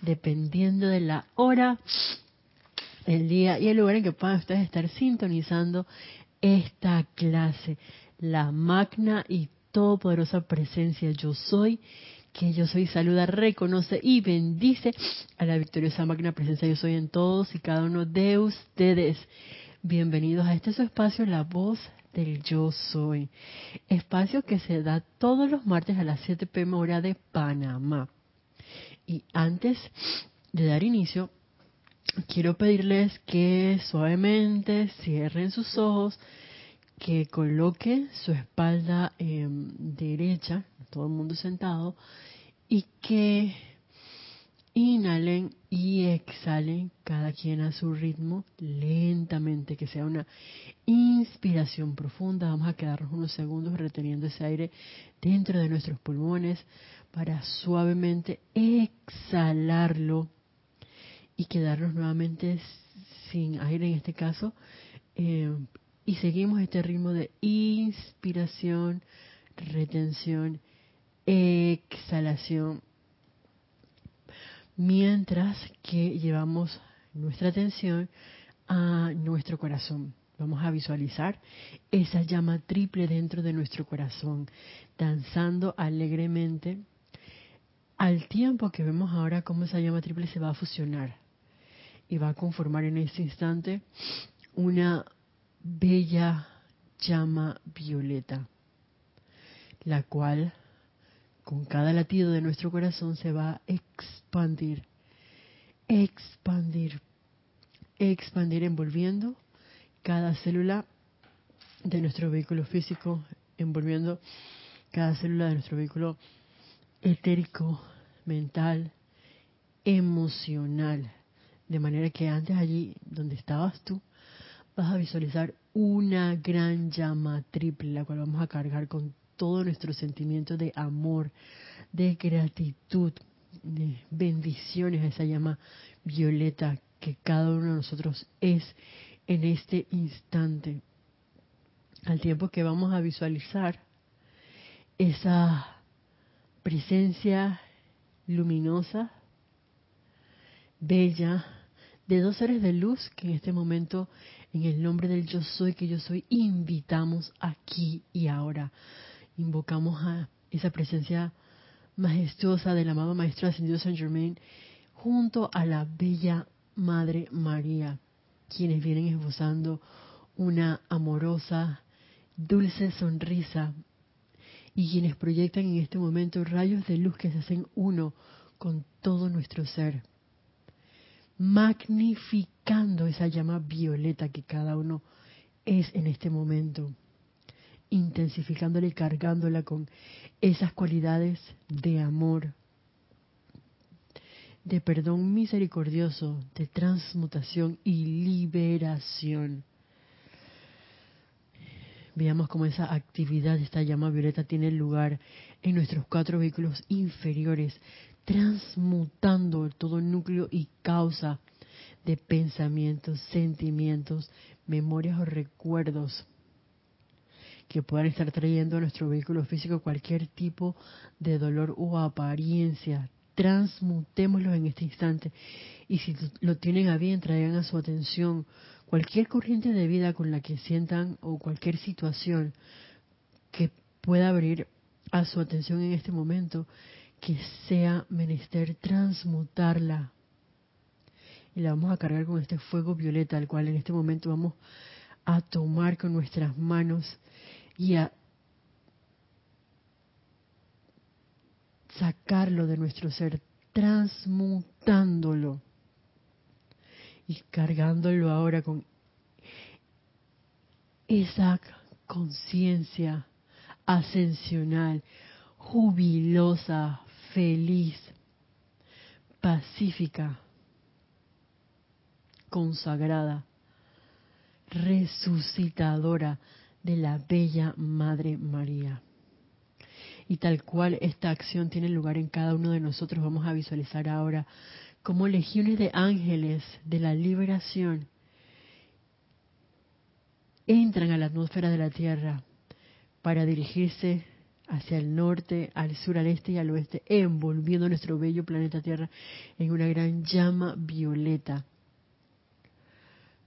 dependiendo de la hora, el día y el lugar en que puedan ustedes estar sintonizando esta clase. La magna y todopoderosa presencia yo soy, que yo soy, saluda, reconoce y bendice a la victoriosa magna presencia yo soy en todos y cada uno de ustedes. Bienvenidos a este su espacio, La Voz del Yo Soy. Espacio que se da todos los martes a las 7 pm hora de Panamá. Y antes de dar inicio, quiero pedirles que suavemente cierren sus ojos, que coloquen su espalda derecha, todo el mundo sentado, y que Inhalen y exhalen cada quien a su ritmo, lentamente, que sea una inspiración profunda. Vamos a quedarnos unos segundos reteniendo ese aire dentro de nuestros pulmones para suavemente exhalarlo y quedarnos nuevamente sin aire en este caso. Eh, y seguimos este ritmo de inspiración, retención, exhalación mientras que llevamos nuestra atención a nuestro corazón. Vamos a visualizar esa llama triple dentro de nuestro corazón, danzando alegremente al tiempo que vemos ahora cómo esa llama triple se va a fusionar y va a conformar en este instante una bella llama violeta, la cual con cada latido de nuestro corazón se va a expandir, expandir, expandir envolviendo cada célula de nuestro vehículo físico, envolviendo cada célula de nuestro vehículo etérico, mental, emocional. De manera que antes allí donde estabas tú, vas a visualizar una gran llama triple, la cual vamos a cargar con todo nuestro sentimiento de amor, de gratitud, de bendiciones a esa llama violeta que cada uno de nosotros es en este instante. Al tiempo que vamos a visualizar esa presencia luminosa, bella, de dos seres de luz que en este momento, en el nombre del yo soy, que yo soy, invitamos aquí y ahora. Invocamos a esa presencia majestuosa del amado Maestro Ascendido San Germain junto a la bella Madre María, quienes vienen esbozando una amorosa, dulce sonrisa y quienes proyectan en este momento rayos de luz que se hacen uno con todo nuestro ser, magnificando esa llama violeta que cada uno es en este momento intensificándola y cargándola con esas cualidades de amor, de perdón misericordioso, de transmutación y liberación. Veamos cómo esa actividad, esta llama violeta, tiene lugar en nuestros cuatro vehículos inferiores, transmutando todo núcleo y causa de pensamientos, sentimientos, memorias o recuerdos que puedan estar trayendo a nuestro vehículo físico cualquier tipo de dolor o apariencia. Transmutémoslo en este instante. Y si lo tienen a bien, traigan a su atención cualquier corriente de vida con la que sientan o cualquier situación que pueda abrir a su atención en este momento, que sea menester transmutarla. Y la vamos a cargar con este fuego violeta, al cual en este momento vamos a tomar con nuestras manos y a sacarlo de nuestro ser, transmutándolo y cargándolo ahora con esa conciencia ascensional, jubilosa, feliz, pacífica, consagrada, resucitadora de la bella Madre María. Y tal cual esta acción tiene lugar en cada uno de nosotros, vamos a visualizar ahora como legiones de ángeles de la liberación entran a la atmósfera de la Tierra para dirigirse hacia el norte, al sur, al este y al oeste, envolviendo nuestro bello planeta Tierra en una gran llama violeta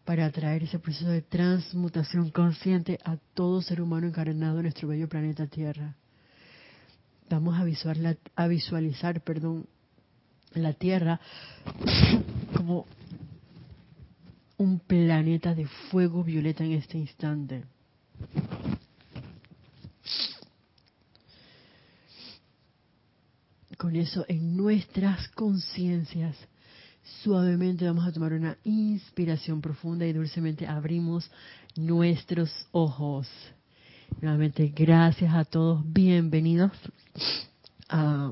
para atraer ese proceso de transmutación consciente a todo ser humano encarnado en nuestro bello planeta Tierra. Vamos a visualizar, a visualizar perdón, la Tierra como un planeta de fuego violeta en este instante. Con eso en nuestras conciencias Suavemente vamos a tomar una inspiración profunda y dulcemente abrimos nuestros ojos. Nuevamente, gracias a todos. Bienvenidos a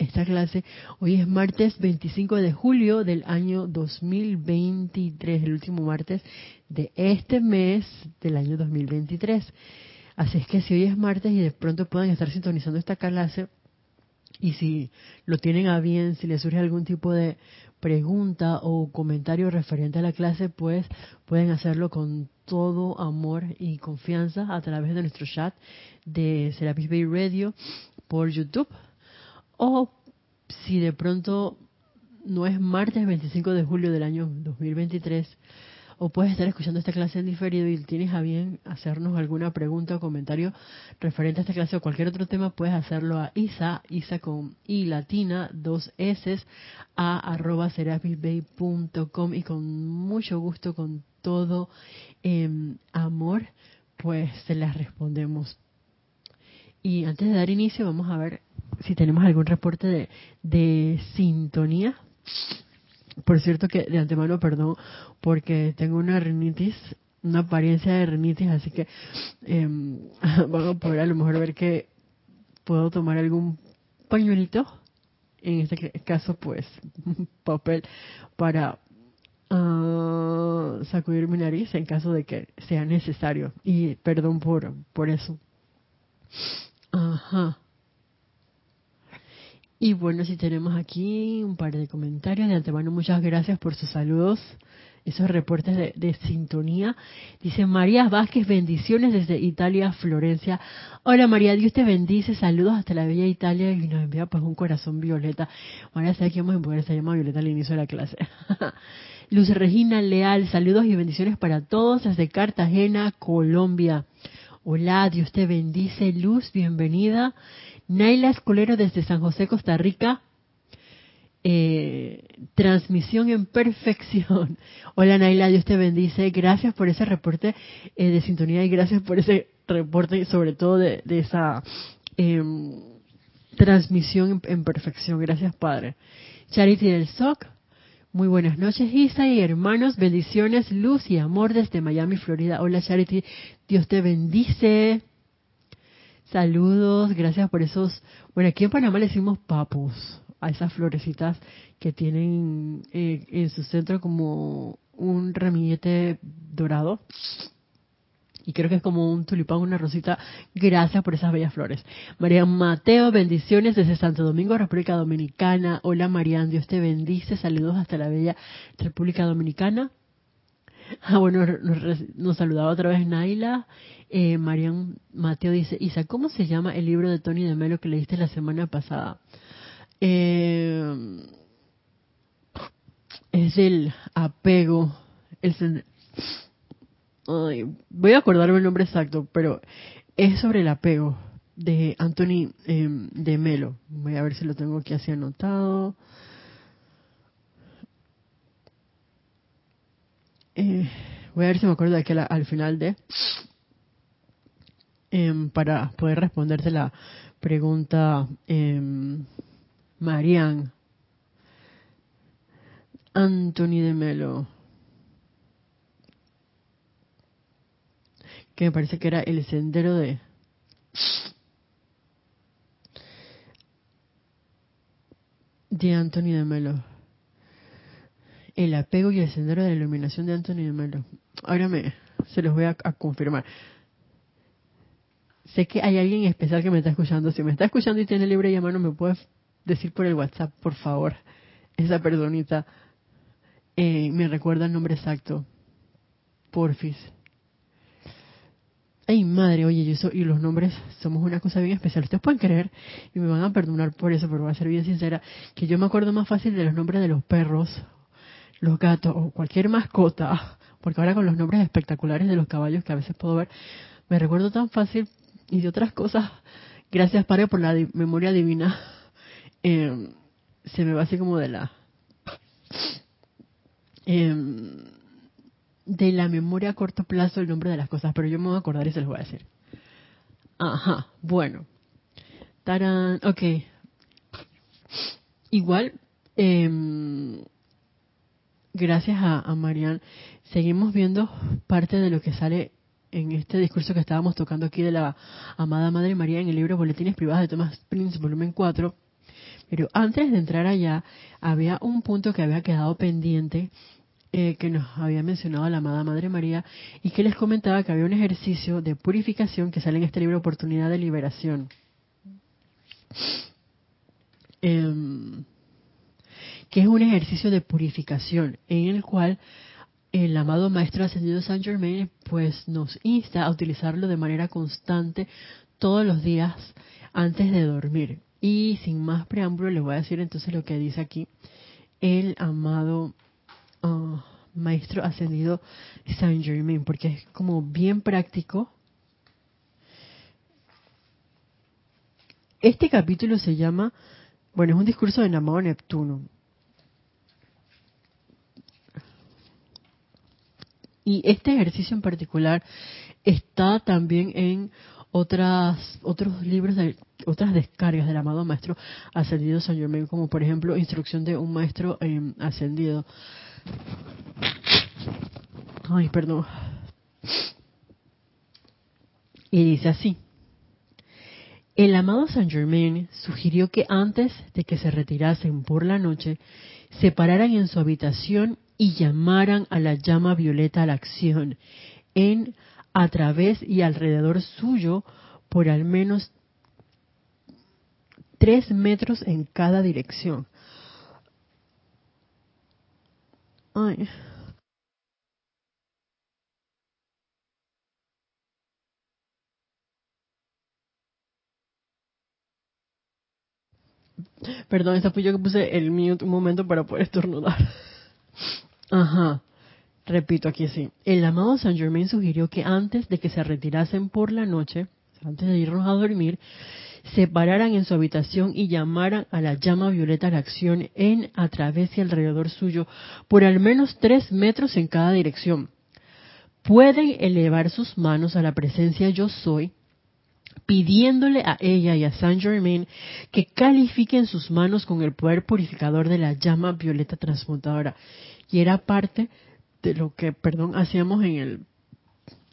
esta clase. Hoy es martes 25 de julio del año 2023, el último martes de este mes del año 2023. Así es que si hoy es martes y de pronto puedan estar sintonizando esta clase, y si lo tienen a bien, si les surge algún tipo de pregunta o comentario referente a la clase, pues pueden hacerlo con todo amor y confianza a través de nuestro chat de Serapis Bay Radio por YouTube. O si de pronto no es martes 25 de julio del año 2023, o puedes estar escuchando esta clase en diferido y tienes a bien hacernos alguna pregunta o comentario referente a esta clase o cualquier otro tema, puedes hacerlo a isa, isa con i latina, dos s, a arroba serapisbay.com y con mucho gusto, con todo em, amor, pues se las respondemos. Y antes de dar inicio, vamos a ver si tenemos algún reporte de, sintonía. Por cierto que de antemano, perdón, porque tengo una rinitis, una apariencia de rinitis, así que eh, a poder a lo mejor ver que puedo tomar algún pañuelito, en este caso pues papel, para uh, sacudir mi nariz en caso de que sea necesario. Y perdón por, por eso. Ajá. Y bueno, si tenemos aquí un par de comentarios de antemano, muchas gracias por sus saludos, esos reportes de, sintonía. Dice María Vázquez, bendiciones desde Italia, Florencia. Hola María, Dios te bendice, saludos hasta la bella Italia y nos envía pues un corazón violeta. María, sabe que vamos a poner se llama Violeta al inicio de la clase. Luz Regina Leal, saludos y bendiciones para todos desde Cartagena, Colombia. Hola, Dios te bendice, Luz, bienvenida. Naila Escolero desde San José, Costa Rica. Eh, transmisión en perfección. Hola Naila, Dios te bendice. Gracias por ese reporte eh, de sintonía y gracias por ese reporte, sobre todo de, esa em, transmisión en, perfección. Gracias, Padre. Charity del SOC. Muy buenas noches, Isa y hermanos. Bendiciones, luz y amor desde Miami, Florida. Hola, Charity. Dios te bendice. Saludos, gracias por esos. Bueno, aquí en Panamá le decimos papus a esas florecitas que tienen eh, en su centro como un ramillete dorado. y creo que es como un tulipán, una rosita. Gracias por esas bellas flores. María Mateo, bendiciones desde Santo Domingo, República Dominicana. Hola Marian, Dios te bendice. Saludos hasta la bella República Dominicana. Ah, bueno, nos, saludaba otra vez Naila. Eh, Marian Mateo dice, Isa, ¿cómo se llama el libro de Tony de Melo que leíste la semana pasada? Eh, es el apego, el, voy a acordarme el nombre exacto, pero es sobre el apego de Anthony em, de Melo. Voy a ver si lo tengo aquí así anotado. Eh, voy a ver si me acuerdo de aquí al final de em, para poder responderte la pregunta eh, Marian Anthony de Melo que me parece que era el sendero de... de Anthony de Melo. El apego y el sendero de la iluminación de Anthony de Melo. Ahora me, se los voy a, confirmar. Sé que hay alguien especial que me está escuchando. Si me está escuchando y tiene libre y mano, me puedes decir por el WhatsApp, por favor. Esa personita eh, me recuerda el nombre exacto. Porfis. Ay, madre, oye, yo y los nombres somos una cosa bien especial. Ustedes pueden creer, y me van a perdonar por eso, pero voy a ser bien sincera, que yo me acuerdo más fácil de los nombres de los perros, los gatos o cualquier mascota, porque ahora con los nombres espectaculares de los caballos que a veces puedo ver, me recuerdo tan fácil y de otras cosas, gracias Padre por la memoria divina, eh, se me va así como de la... Eh, de la memoria a corto plazo el nombre de las cosas, pero yo me voy a acordar y se los voy a decir. Ajá, bueno. Tarán, ok. Igual, eh, gracias a, a Marian, seguimos viendo parte de lo que sale en este discurso que estábamos tocando aquí de la amada Madre María en el libro Boletines Privados de Thomas Prince, volumen 4. Pero antes de entrar allá, había un punto que había quedado pendiente eh, que nos había mencionado la amada Madre María y que les comentaba que había un ejercicio de purificación que sale en este libro Oportunidad de Liberación. Em, que es un ejercicio de purificación en el cual el amado Maestro Ascendido Saint Germain pues nos insta a utilizarlo de manera constante todos los días antes de dormir. Y sin más preámbulo les voy a decir entonces lo que dice aquí el amado Ah, maestro ascendido Saint Germain, porque es como bien práctico. Este capítulo se llama, bueno, es un discurso de Namao Neptuno. Y este ejercicio en particular está también en otras otros libros de otras descargas del amado maestro ascendido Saint Germain, como por ejemplo Instrucción de un maestro eh, ascendido. Ay, perdón. Y dice así. El amado Saint Germain sugirió que antes de que se retirasen por la noche, se pararan en su habitación y llamaran a la llama violeta a la acción, en, a través y alrededor suyo, por al menos tres metros en cada dirección. Perdón, esta fui yo que puse el mute un momento para poder estornudar. Ajá. Repito aquí sí. El amado Saint Germain sugirió que antes de que se retirasen por la noche, antes de irnos a dormir, se pararan en su habitación y llamaran a la llama violeta a la acción en, a través y alrededor suyo, por al menos tres metros en cada dirección. Pueden elevar sus manos a la presencia yo soy, pidiéndole a ella y a Saint Germain que califiquen sus manos con el poder purificador de la llama violeta transmutadora. Y era parte de lo que, perdón, hacíamos en el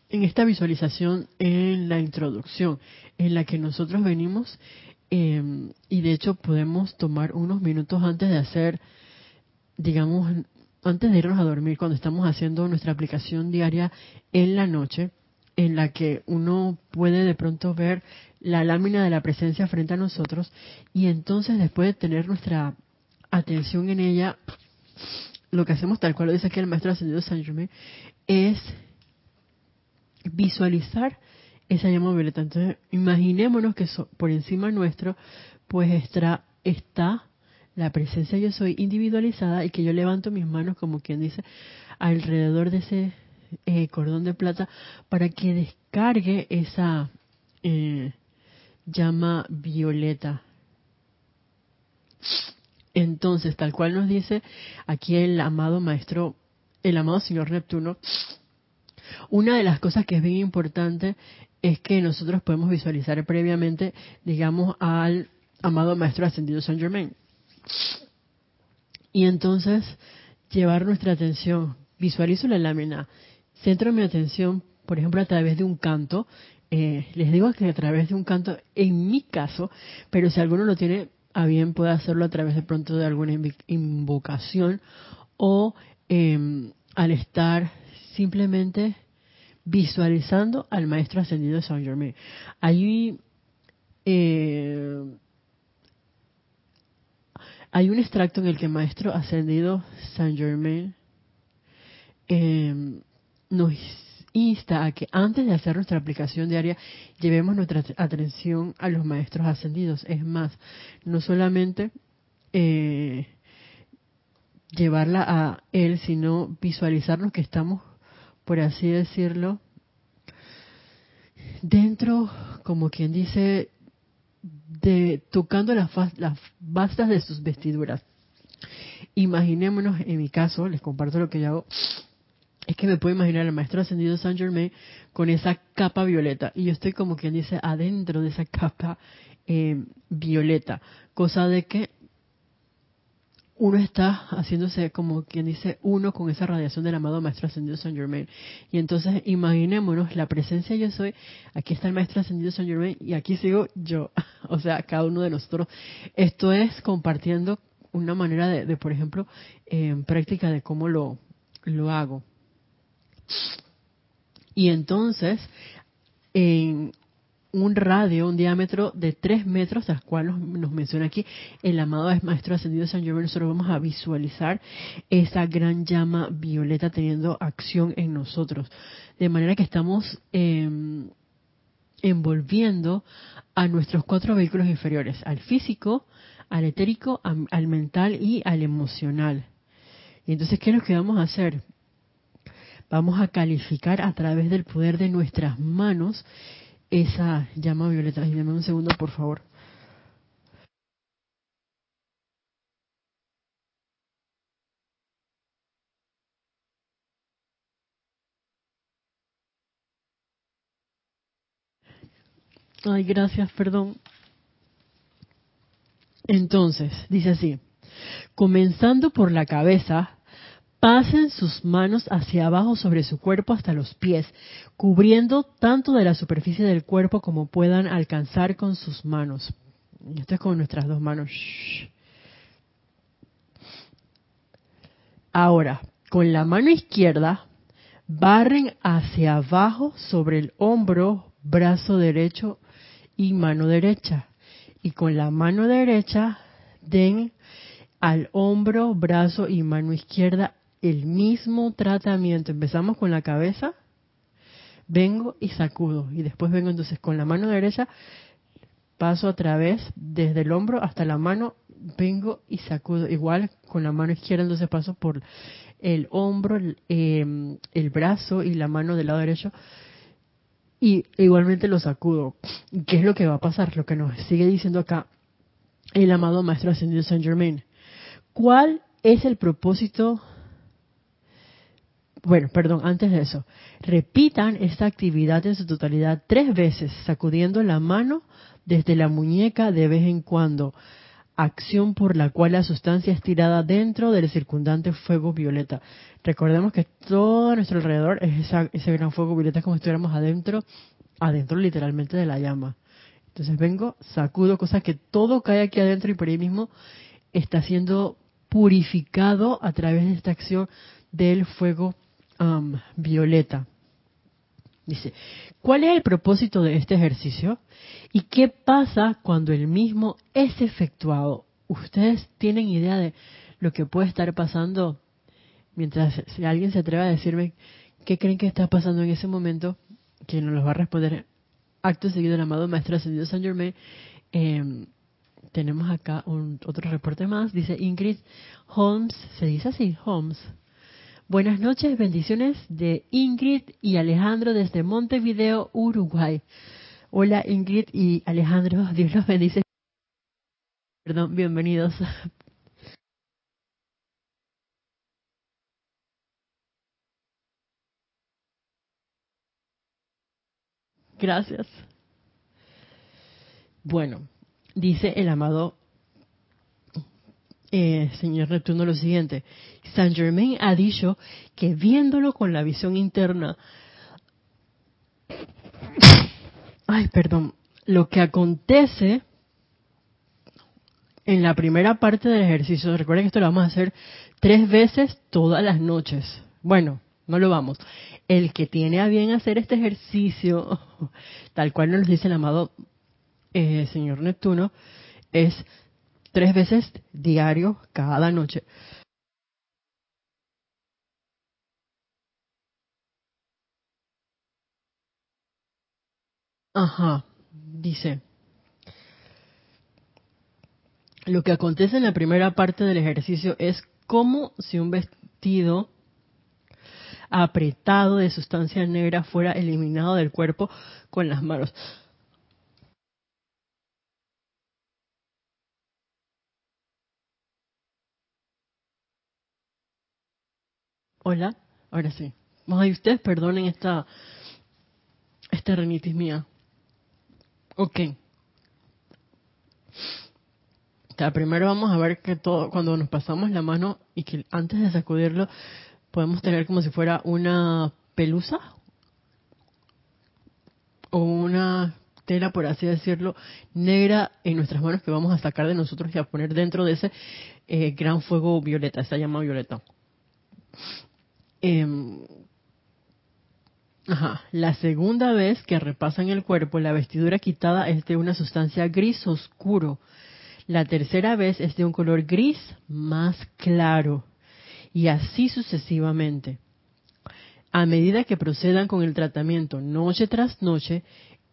en esta visualización en la introducción, en la que nosotros venimos eh, y de hecho podemos tomar unos minutos antes de hacer, digamos, antes de irnos a dormir, cuando estamos haciendo nuestra aplicación diaria en la noche, en la que uno puede de pronto ver la lámina de la presencia frente a nosotros y entonces después de tener nuestra atención en ella, lo que hacemos tal cual lo dice aquí el maestro ascendido San Germain, es visualizar esa llama violeta. Entonces, imaginémonos que por encima nuestro, pues está, está la presencia yo soy individualizada y que yo levanto mis manos como quien dice alrededor de ese eh, cordón de plata para que descargue esa eh, llama violeta. Entonces, tal cual nos dice aquí el amado maestro, el amado señor Neptuno, una de las cosas que es bien importante es que nosotros podemos visualizar previamente, digamos, al amado maestro ascendido Saint Germain. Y entonces llevar nuestra atención, visualizo la lámina, centro mi atención, por ejemplo, a través de un canto. Eh, les digo que a través de un canto, en mi caso, pero si alguno lo tiene a bien, puede hacerlo a través de pronto de alguna invocación o em, al estar simplemente visualizando al maestro ascendido de Saint Germain. Hay, eh, hay un extracto en el que el maestro ascendido Saint Germain em, nos insta a que antes de hacer nuestra aplicación diaria llevemos nuestra atención a los maestros ascendidos. Es más, no solamente eh, llevarla a él, sino visualizarnos que estamos, por así decirlo, dentro, como quien dice, de tocando las, las bastas de sus vestiduras. Imaginémonos, en mi caso, les comparto lo que yo hago, es que me puedo imaginar al maestro ascendido Saint Germain con esa capa violeta y yo estoy como quien dice adentro de esa capa eh, violeta, cosa de que uno está haciéndose como quien dice uno con esa radiación del amado maestro ascendido Saint Germain. Y entonces imaginémonos la presencia yo soy, aquí está el maestro ascendido Saint Germain y aquí sigo yo, o sea, cada uno de nosotros. Esto es compartiendo una manera de, por ejemplo, en práctica de cómo lo, lo hago. Y entonces, en un radio, un diámetro de 3 metros, tal cual nos, menciona aquí el amado Maestro Ascendido San Germain, nosotros vamos a visualizar esa gran llama violeta teniendo acción en nosotros. De manera que estamos em, envolviendo a nuestros cuatro vehículos inferiores, al físico, al etérico, al mental y al emocional. Y entonces, ¿qué nos quedamos a hacer? Vamos a calificar a través del poder de nuestras manos esa llama violeta. Y dame un segundo, por favor. Ay, gracias, perdón. Entonces, dice así, comenzando por la cabeza, Pasen sus manos hacia abajo sobre su cuerpo hasta los pies, cubriendo tanto de la superficie del cuerpo como puedan alcanzar con sus manos. Esto es con nuestras dos manos. Ahora, con la mano izquierda, barren hacia abajo sobre el hombro, brazo derecho y mano derecha. Y con la mano derecha, den al hombro, brazo y mano izquierda el mismo tratamiento. Empezamos con la cabeza, vengo y sacudo. Y después vengo entonces con la mano derecha, paso a través desde el hombro hasta la mano, vengo y sacudo. Igual con la mano izquierda, entonces paso por el hombro, el, em, brazo y la mano del lado derecho. Y igualmente lo sacudo. ¿Qué es lo que va a pasar? Lo que nos sigue diciendo acá el amado Maestro Ascendido Saint Germain. ¿Cuál es el propósito bueno, perdón, antes de eso, repitan esta actividad en su totalidad tres veces, sacudiendo la mano desde la muñeca de vez en cuando, acción por la cual la sustancia es tirada dentro del circundante fuego violeta. Recordemos que todo a nuestro alrededor es ese gran fuego violeta como si estuviéramos adentro, adentro literalmente de la llama. Entonces vengo, sacudo cosas que todo cae aquí adentro y por ahí mismo está siendo purificado a través de esta acción del fuego violeta. Dice, ¿cuál es el propósito de este ejercicio? ¿Y qué pasa cuando el mismo es efectuado? ¿Ustedes tienen idea de lo que puede estar pasando? Mientras si alguien se atreve a decirme qué creen que está pasando en ese momento, que nos lo va a responder acto seguido el amado Maestro Ascendido San Germain, eh, tenemos acá un, otro reporte más. Dice Ingrid Holmes, se dice así, Holmes. Buenas noches, bendiciones de Ingrid y Alejandro desde Montevideo, Uruguay. Hola Ingrid y Alejandro, Dios los bendice. Perdón, bienvenidos. Gracias. Bueno, dice el amado eh, señor Neptuno lo siguiente. Saint Germain ha dicho que viéndolo con la visión interna, ay, perdón, lo que acontece en la primera parte del ejercicio, recuerden que esto lo vamos a hacer tres veces todas las noches. Bueno, no lo vamos. El que tiene a bien hacer este ejercicio, tal cual nos dice el amado eh, señor Neptuno, es tres veces diario, cada noche. Ajá, dice. Lo que acontece en la primera parte del ejercicio es como si un vestido apretado de sustancia negra fuera eliminado del cuerpo con las manos. Hola, ahora sí. Ay, ustedes perdonen esta, esta renitis mía. Ok. Primero vamos a ver que todo, cuando nos pasamos la mano y que antes de sacudirlo podemos tener como si fuera una pelusa o una tela, por así decirlo, negra en nuestras manos que vamos a sacar de nosotros y a poner dentro de ese eh, gran fuego violeta, está llamado violeta. Em, ajá, la segunda vez que repasan el cuerpo, la vestidura quitada es de una sustancia gris oscuro. La tercera vez es de un color gris más claro. Y así sucesivamente. A medida que procedan con el tratamiento noche tras noche,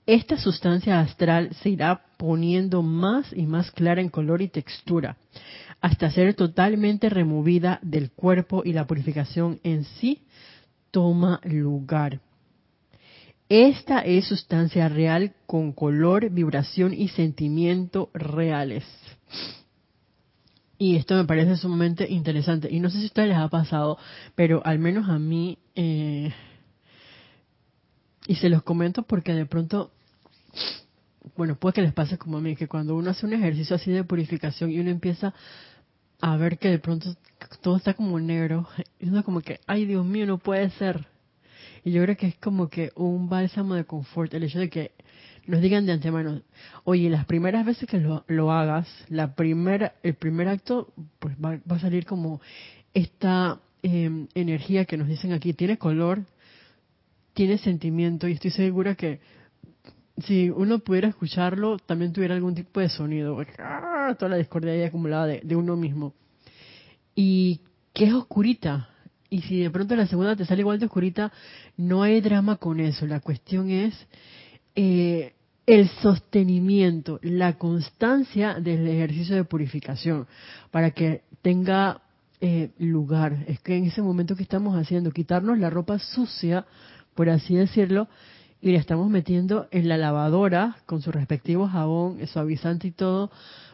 esta sustancia astral se irá poniendo más y más clara en color y textura hasta ser totalmente removida del cuerpo y la purificación en sí toma lugar. Esta es sustancia real con color, vibración y sentimiento reales. Y esto me parece sumamente interesante. Y no sé si a ustedes les ha pasado, pero al menos a mí, eh, y se los comento porque de pronto, bueno, puede que les pase como a mí, que cuando uno hace un ejercicio así de purificación y uno empieza a ver que de pronto todo está como negro. Y uno como que, ay Dios mío, no puede ser. Y yo creo que es como que un bálsamo de confort, el hecho de que nos digan de antemano, oye, las primeras veces que lo, lo hagas, la primera, el primer acto, pues va, a salir como esta em, energía que nos dicen aquí, tiene color, tiene sentimiento, y estoy segura que si uno pudiera escucharlo, también tuviera algún tipo de sonido. ¡ah! Toda la discordia acumulada de, uno mismo. Y que es oscurita. Y si de pronto la segunda te sale igual de oscurita, no hay drama con eso. La cuestión es eh, el sostenimiento, la constancia del ejercicio de purificación, para que tenga eh, lugar. Es que en ese momento que estamos haciendo, quitarnos la ropa sucia, por así decirlo, y la estamos metiendo en la lavadora con su respectivo jabón, suavizante y todo,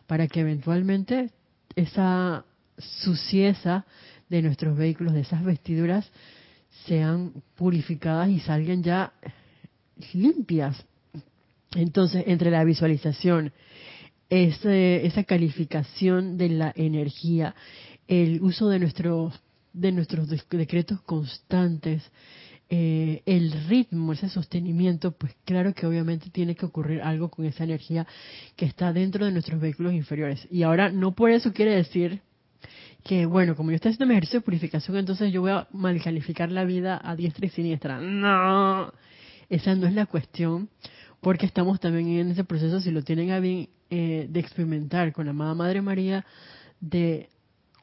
para que eventualmente esa sucieza de nuestros vehículos, de esas vestiduras, sean purificadas y salgan ya limpias. Entonces, entre la visualización, esa calificación de la energía, el uso de nuestros de nuestros decretos constantes, eh, el ritmo, ese sostenimiento, pues claro que obviamente tiene que ocurrir algo con esa energía que está dentro de nuestros vehículos inferiores. Y ahora no por eso quiere decir que, bueno, como yo estoy haciendo mi ejercicio de purificación, entonces yo voy a mal calificar la vida a diestra y siniestra. No, esa no es la cuestión, porque estamos también en ese proceso, si lo tienen a bien, eh, de experimentar con la amada Madre María, de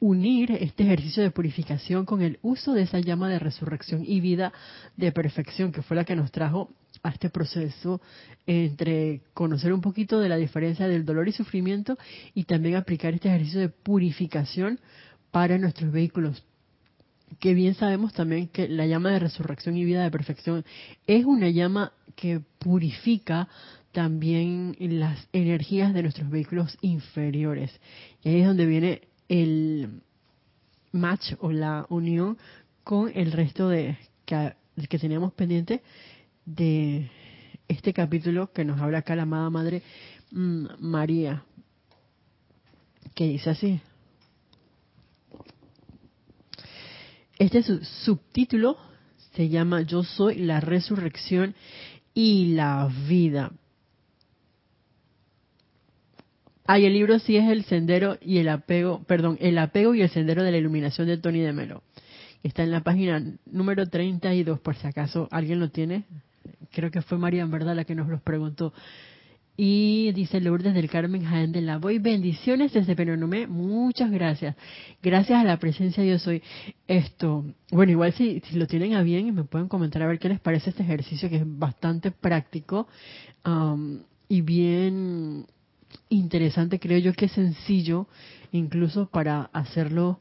unir este ejercicio de purificación con el uso de esa llama de resurrección y vida de perfección, que fue la que nos trajo a este proceso entre conocer un poquito de la diferencia del dolor y sufrimiento y también aplicar este ejercicio de purificación para nuestros vehículos. Que bien sabemos también que la llama de resurrección y vida de perfección es una llama que purifica también las energías de nuestros vehículos inferiores. Y ahí es donde viene el match o la unión con el resto de que, teníamos pendiente de este capítulo que nos habla acá la amada Madre mm, María, que dice así. Este subtítulo se llama Yo soy la resurrección y la vida. Ay, el libro sí es el sendero y el apego, perdón, el apego y el sendero de la iluminación de Tony de Melo. Está en la página número 32, por si acaso alguien lo tiene. Creo que fue María en verdad la que nos los preguntó. Y dice Lourdes del Carmen Jaén de la Voy, bendiciones desde Penonomé, muchas gracias. Gracias a la presencia yo soy esto. Bueno, igual si, si lo tienen a bien, me pueden comentar a ver qué les parece este ejercicio que es bastante práctico um, y bien interesante, creo yo que es sencillo, incluso para hacerlo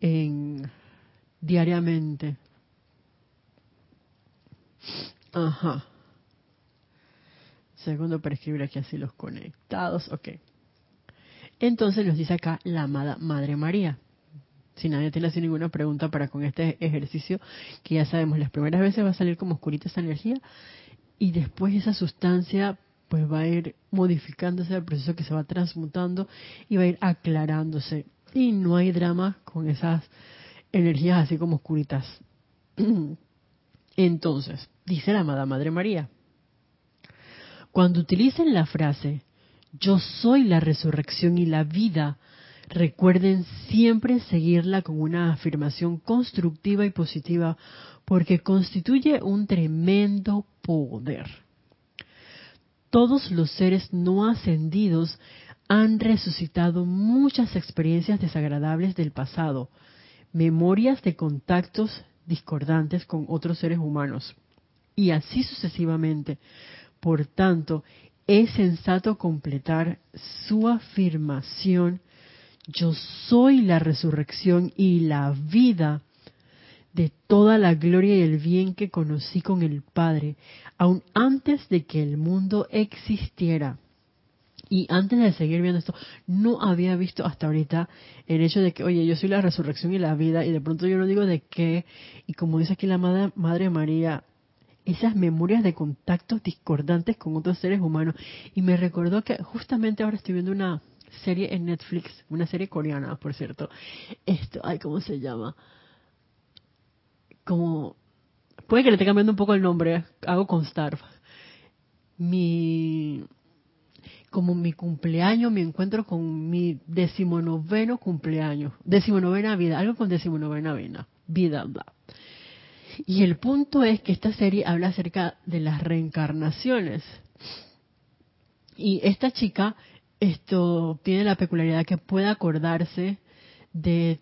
en, diariamente. Ajá. Segundo para escribir aquí así los conectados. Ok. Entonces nos dice acá la amada Madre María. Si nadie tiene así ninguna pregunta para con este ejercicio, que ya sabemos, las primeras veces va a salir como oscurita esa energía y después esa sustancia pues va a ir modificándose el proceso que se va transmutando y va a ir aclarándose. Y no hay drama con esas energías así como oscuritas. Entonces, dice la amada Madre María, cuando utilicen la frase, yo soy la resurrección y la vida, recuerden siempre seguirla con una afirmación constructiva y positiva porque constituye un tremendo poder todos los seres no ascendidos han resucitado muchas experiencias desagradables del pasado, memorias de contactos discordantes con otros seres humanos, y así sucesivamente. Por tanto, es sensato completar su afirmación, yo soy la resurrección y la vida de toda la gloria y el bien que conocí con el Padre, aún antes de que el mundo existiera. Y antes de seguir viendo esto, no había visto hasta ahorita el hecho de que, oye, yo soy la resurrección y la vida, y de pronto yo no digo de qué, y como dice aquí la Madre, Madre María, esas memorias de contactos discordantes con otros seres humanos. Y me recordó que justamente ahora estoy viendo una serie en Netflix, una serie coreana, por cierto. Esto, ay, ¿cómo se llama? Como puede que le esté cambiando un poco el nombre, hago constar. Mi como mi cumpleaños, mi encuentro con mi decimonoveno cumpleaños, decimonovena vida, algo con decimonovena vida, vida, bla. Y el punto es que esta serie habla acerca de las reencarnaciones. Y esta chica esto tiene la peculiaridad que puede acordarse de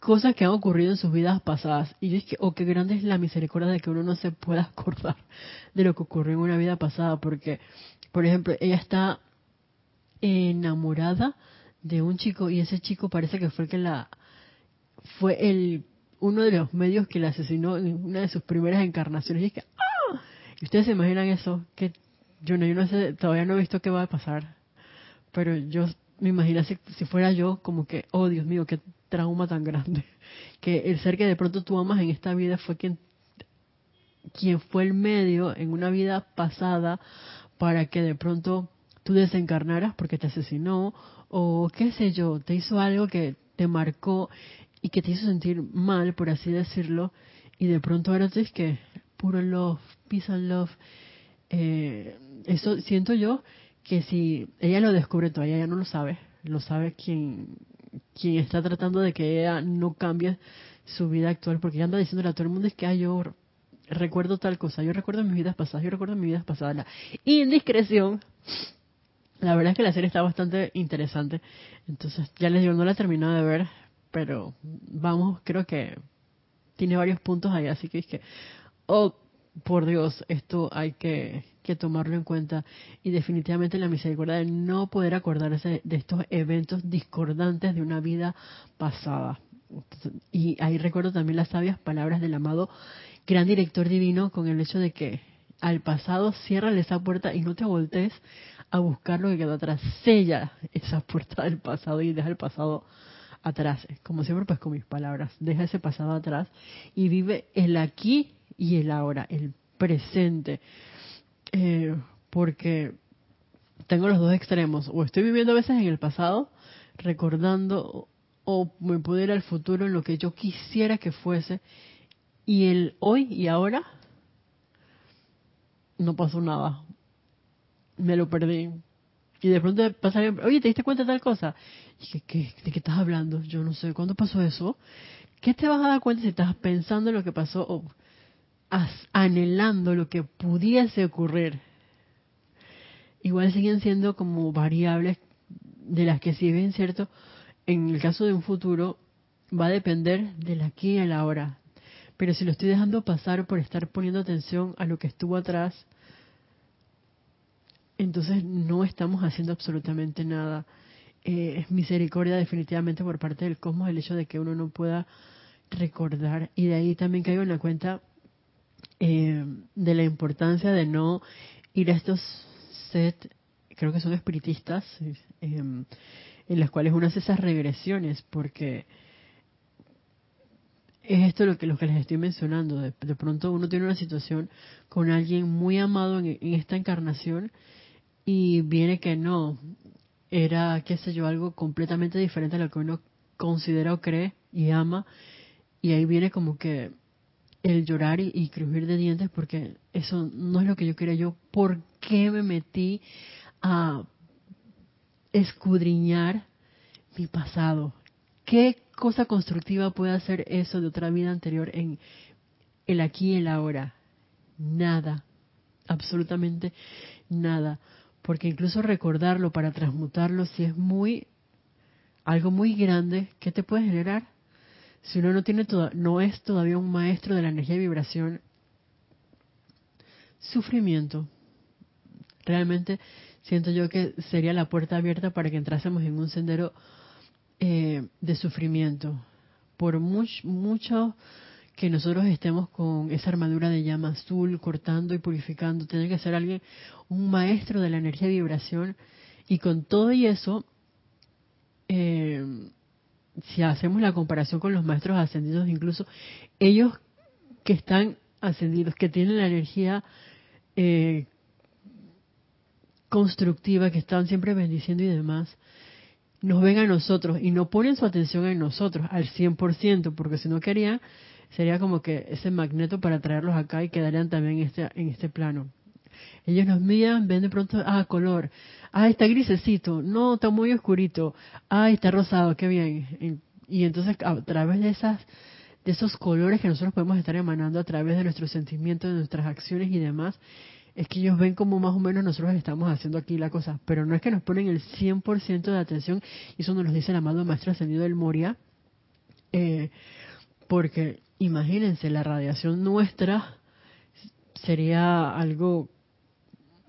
cosas que han ocurrido en sus vidas pasadas. Y yo dije, oh, qué grande es la misericordia de que uno no se pueda acordar de lo que ocurrió en una vida pasada, porque, por ejemplo, ella está enamorada de un chico y ese chico parece que fue el que la fue el uno de los medios que la asesinó en una de sus primeras encarnaciones y es que ¡ah! y ustedes se imaginan eso que yo no yo no sé todavía no he visto qué va a pasar pero yo me imagino si, si fuera yo como que oh Dios mío qué trauma tan grande. Que el ser que de pronto tú amas en esta vida fue quien, quien fue el medio en una vida pasada para que de pronto tú desencarnaras porque te asesinó o qué sé yo, te hizo algo que te marcó y que te hizo sentir mal, por así decirlo, y de pronto ahora es que puro love, peace and love. Eh, eso siento yo que si ella lo descubre todavía, ella no lo sabe, lo sabe quien, quien está tratando de que ella no cambie su vida actual, porque ella anda diciéndole a todo el mundo es que yo recuerdo tal cosa, yo recuerdo mis vidas pasadas, yo recuerdo mis vidas pasadas. La indiscreción, la verdad es que la serie está bastante interesante. Entonces, ya les digo, no la he terminado de ver, pero vamos, creo que tiene varios puntos ahí, así que es que, oh, por Dios, esto hay que, que tomarlo en cuenta. Y definitivamente la misericordia de no poder acordarse de estos eventos discordantes de una vida pasada. Y ahí recuerdo también las sabias palabras del amado gran director divino con el hecho de que al pasado cierra esa puerta y no te voltees a buscar lo que quedó atrás. Sella esa puerta del pasado y deja el pasado atrás. Como siempre, pues con mis palabras, deja ese pasado atrás y vive el aquí y el ahora, el presente. Eh, porque tengo los dos extremos. O estoy viviendo a veces en el pasado, recordando, o me puedo ir al futuro en lo que yo quisiera que fuese, y el hoy y ahora no pasó nada. Me lo perdí. Y de pronto pasa, oye, ¿te diste cuenta de tal cosa? Y ¿qué, ¿de qué estás hablando? Yo no sé, ¿cuándo pasó eso? ¿Qué te vas a dar cuenta si estás pensando en lo que pasó o anhelando lo que pudiese ocurrir? Igual siguen siendo como variables de las que si bien cierto, en el caso de un futuro va a depender del aquí y el ahora. Pero si lo estoy dejando pasar por estar poniendo atención a lo que estuvo atrás, entonces no estamos haciendo absolutamente nada. Eh, es misericordia definitivamente por parte del cosmos el hecho de que uno no pueda recordar. Y de ahí también caigo en la cuenta eh, de la importancia de no ir a estos set, creo que son espiritistas, eh, en las cuales uno hace esas regresiones, porque es esto lo que, lo que les estoy mencionando. De, pronto uno tiene una situación con alguien muy amado en esta encarnación y viene que no, era, qué sé yo, algo completamente diferente a lo que uno considera o cree y ama, y ahí viene como que el llorar y, crujir de dientes porque eso no es lo que yo quería yo. ¿Por qué me metí a escudriñar mi pasado? ¿Qué cosa constructiva puede hacer eso de otra vida anterior en el aquí y el ahora? Nada, absolutamente nada porque incluso recordarlo para transmutarlo, si es muy algo muy grande, ¿qué te puede generar? Si uno no tiene no es todavía un maestro de la energía y vibración, sufrimiento. Realmente siento yo que sería la puerta abierta para que entrásemos en un sendero eh, de sufrimiento. Por mucho, mucho que nosotros estemos con esa armadura de llama azul, cortando y purificando. Tiene que ser alguien, un maestro de la energía de vibración. Y con todo y eso, eh, si hacemos la comparación con los maestros ascendidos, incluso ellos que están ascendidos, que tienen la energía eh, constructiva, que están siempre bendiciendo y demás, nos ven a nosotros y no ponen su atención en nosotros al 100%, porque si no querían sería como que ese magneto para traerlos acá y quedarían también este, en este plano. Ellos nos miran, ven de pronto, ah, color, ah, está grisecito, no, está muy oscurito, ah, está rosado, qué bien. Y, entonces a través de esas de esos colores que nosotros podemos estar emanando a través de nuestros sentimientos, de nuestras acciones y demás, es que ellos ven como más o menos nosotros estamos haciendo aquí la cosa, pero no es que nos ponen el 100% de atención, y eso nos lo dice el amado Maestro Ascendido del Moria, eh, porque imagínense, la radiación nuestra sería algo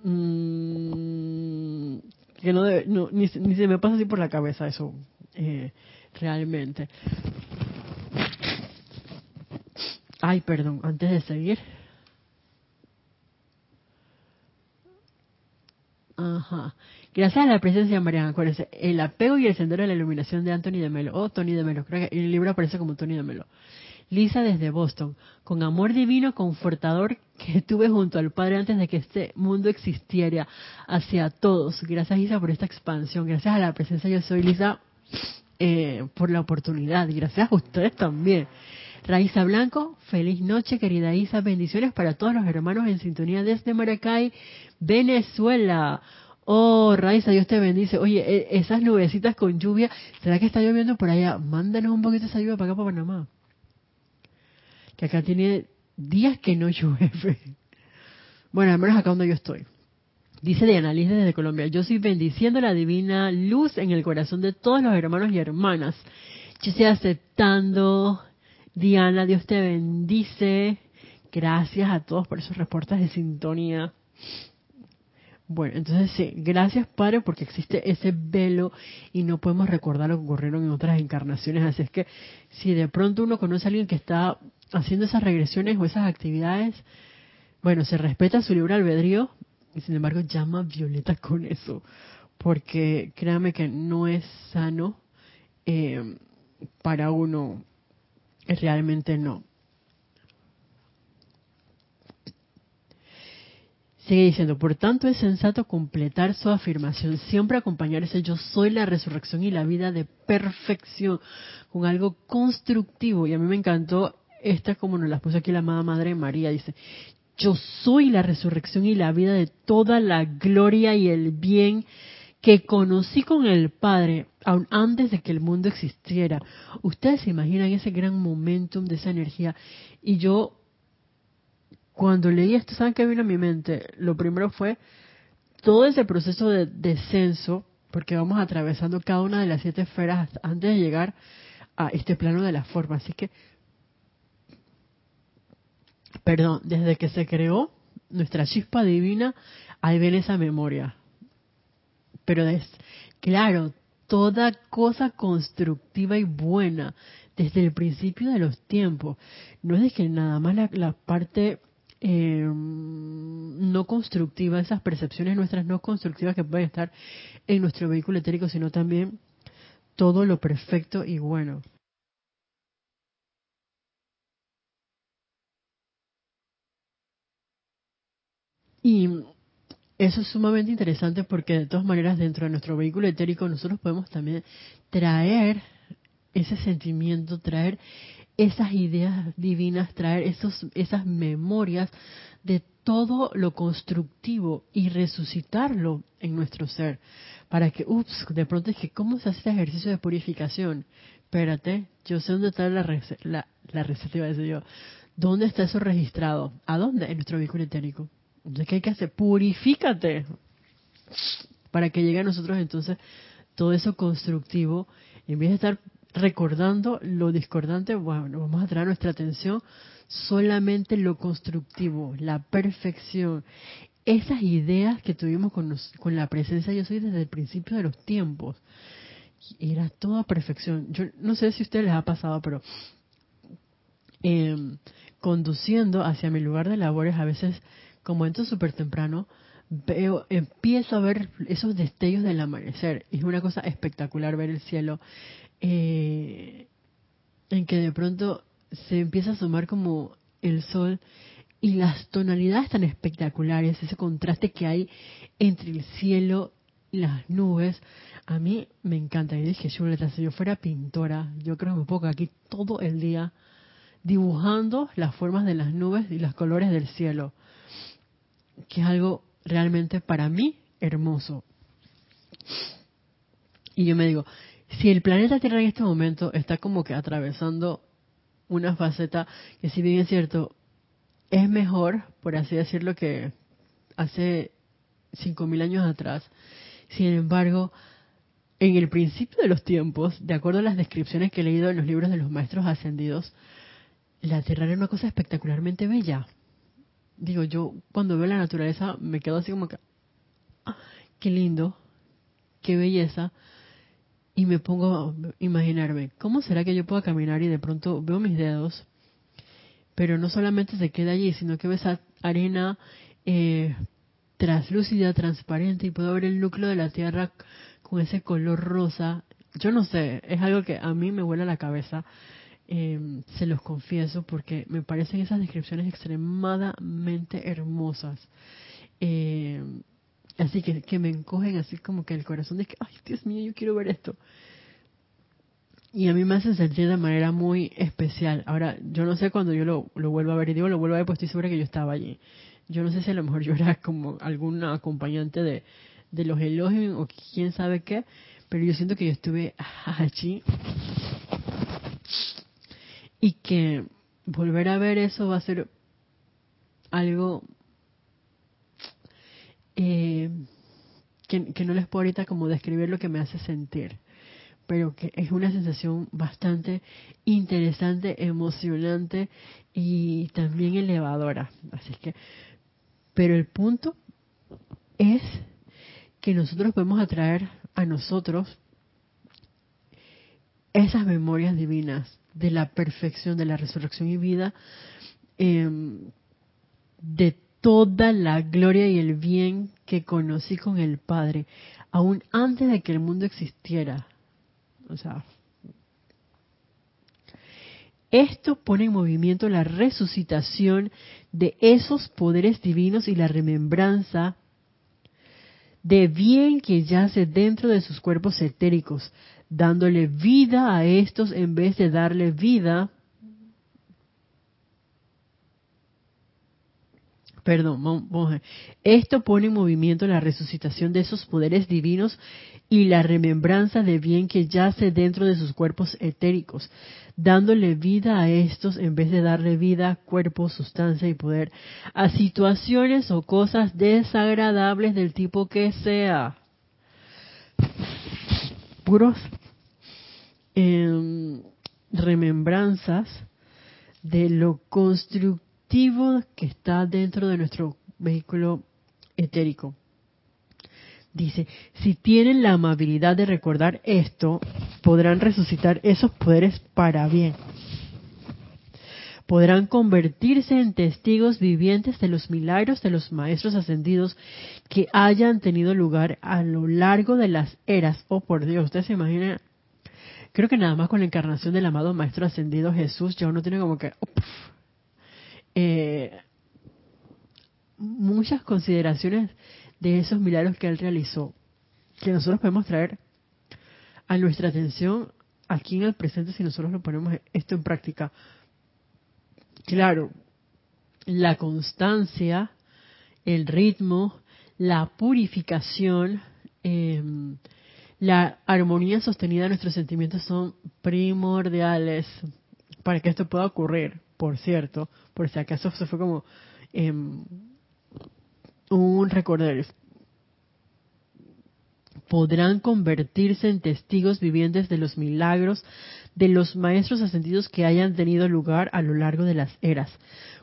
mm, que no, debe, ni, se me pasa así por la cabeza eso eh, realmente. Ay, perdón, antes de seguir. Ajá. Gracias a la presencia de Mariana, acuérdense, el apego y el sendero de la iluminación de Anthony de Melo, o Tony de Melo, creo que el libro aparece como Tony de Melo. Lisa desde Boston, con amor divino confortador que tuve junto al Padre antes de que este mundo existiera hacia todos. Gracias Lisa por esta expansión, gracias a la presencia yo soy Lisa eh, por la oportunidad y gracias a ustedes también. Raiza Blanco, feliz noche querida Isa, bendiciones para todos los hermanos en sintonía desde Maracay, Venezuela. Oh, Raiza, Dios te bendice. Oye, e, esas nubecitas con lluvia, ¿será que está lloviendo por allá? Mándanos un poquito esa lluvia para acá, para Panamá que acá tiene días que no llueve. Bueno, al menos acá donde yo estoy. Dice Diana Liz desde Colombia, yo estoy bendiciendo la divina luz en el corazón de todos los hermanos y hermanas. Yo estoy aceptando. Diana, Dios te bendice. Gracias a todos por esos reportes de sintonía. Bueno, entonces sí, gracias Padre porque existe ese velo y no podemos recordar lo que ocurrieron en otras encarnaciones. Así es que si de pronto uno conoce a alguien que está haciendo esas regresiones o esas actividades, bueno, se respeta su libre albedrío y sin embargo llama a Violeta con eso, porque créame que no es sano eh, para uno, realmente no. Sigue diciendo, por tanto es sensato completar su afirmación, siempre acompañar ese yo soy la resurrección y la vida de perfección con algo constructivo. Y a mí me encantó esta como nos las puso aquí la amada Madre María, dice, yo soy la resurrección y la vida de toda la gloria y el bien que conocí con el Padre aún antes de que el mundo existiera. Ustedes se imaginan ese gran momentum de esa energía. Y yo cuando leí esto, ¿saben qué vino a mi mente? Lo primero fue todo ese proceso de descenso, porque vamos atravesando cada una de las siete esferas antes de llegar a este plano de la forma. Así que, perdón, desde que se creó nuestra chispa divina, ahí ven esa memoria. Pero es, claro, toda cosa constructiva y buena desde el principio de los tiempos. No es de que nada más la, parte eh, no constructiva, esas percepciones nuestras no constructivas que pueden estar en nuestro vehículo etérico, sino también todo lo perfecto y bueno. Y eso es sumamente interesante porque de todas maneras dentro de nuestro vehículo etérico nosotros podemos también traer ese sentimiento, traer esas ideas divinas, traer esos, esas memorias de todo lo constructivo y resucitarlo en nuestro ser. Para que, ups, de pronto es que, ¿cómo se hace este ejercicio de purificación? Espérate, yo sé dónde está la, la, la receta, iba yo. ¿Dónde está eso registrado? ¿A dónde? En nuestro vehículo etérico. Entonces, ¿qué hay que hacer? Purifícate. Para que llegue a nosotros entonces todo eso constructivo, en vez de estar recordando lo discordante, bueno, vamos a traer nuestra atención solamente lo constructivo, la perfección, esas ideas que tuvimos con, con la presencia yo soy desde el principio de los tiempos. Era toda perfección. Yo no sé si a ustedes les ha pasado, pero em, conduciendo hacia mi lugar de labores, a veces, como entro súper temprano, veo, empiezo a ver esos destellos del amanecer. Es una cosa espectacular ver el cielo eh, en que de pronto se empieza a sumar como el sol y las tonalidades tan espectaculares, ese contraste que hay entre el cielo y las nubes, a mí me encanta. Y dije, Julieta, si yo fuera pintora, yo creo que me pongo aquí todo el día dibujando las formas de las nubes y los colores del cielo, que es algo realmente para mí hermoso. Y yo me digo, si el planeta Tierra en este momento está como que atravesando una faceta que si bien es cierto, es mejor, por así decirlo, que hace 5.000 años atrás, sin embargo, en el principio de los tiempos, de acuerdo a las descripciones que he leído en los libros de los maestros ascendidos, la Tierra era una cosa espectacularmente bella. Digo, yo cuando veo la naturaleza me quedo así como que, ah, qué lindo, qué belleza, y me pongo a imaginarme, ¿cómo será que yo pueda caminar y de pronto veo mis dedos, pero no solamente se queda allí, sino que veo esa arena eh, translúcida, transparente, y puedo ver el núcleo de la Tierra con ese color rosa? Yo no sé, es algo que a mí me vuela la cabeza, eh, se los confieso, porque me parecen esas descripciones extremadamente hermosas. Eh, Así que, que me encogen así como que el corazón de que, ay Dios mío, yo quiero ver esto. Y a mí me hace sentir de manera muy especial. Ahora, yo no sé cuando yo lo, lo vuelvo a ver, y digo lo vuelvo a ver, pues estoy segura que yo estaba allí. Yo no sé si a lo mejor yo era como alguna acompañante de, de los elogios o quién sabe qué, pero yo siento que yo estuve allí y que volver a ver eso va a ser algo eh, que, que, no les puedo ahorita como describir lo que me hace sentir, pero que es una sensación bastante interesante, emocionante y también elevadora. Así que, pero el punto es que nosotros podemos atraer a nosotros esas memorias divinas de la perfección, de la resurrección y vida, eh, de toda la gloria y el bien que conocí con el Padre, aún antes de que el mundo existiera. O sea, esto pone en movimiento la resucitación de esos poderes divinos y la remembranza de bien que yace dentro de sus cuerpos etéricos, dándole vida a estos en vez de darle vida Perdón, vamos Esto pone en movimiento la resucitación de esos poderes divinos y la remembranza de bien que yace dentro de sus cuerpos etéricos, dándole vida a estos en vez de darle vida, cuerpo, sustancia y poder a situaciones o cosas desagradables del tipo que sea. Puros em, remembranzas de lo constructivo que está dentro de nuestro vehículo etérico. Dice, si tienen la amabilidad de recordar esto, podrán resucitar esos poderes para bien. Podrán convertirse en testigos vivientes de los milagros de los maestros ascendidos que hayan tenido lugar a lo largo de las eras. Oh, por Dios, ustedes se imaginan. Creo que nada más con la encarnación del amado maestro ascendido Jesús ya uno tiene como que, eh, muchas consideraciones de esos milagros que él realizó, que nosotros podemos traer a nuestra atención aquí en el presente si nosotros lo ponemos esto en práctica. Claro, la constancia, el ritmo, la purificación, em, la armonía sostenida de nuestros sentimientos son primordiales para que esto pueda ocurrir por cierto, por si acaso se fue como em, un recordar. Podrán convertirse en testigos vivientes de los milagros de los maestros ascendidos que hayan tenido lugar a lo largo de las eras.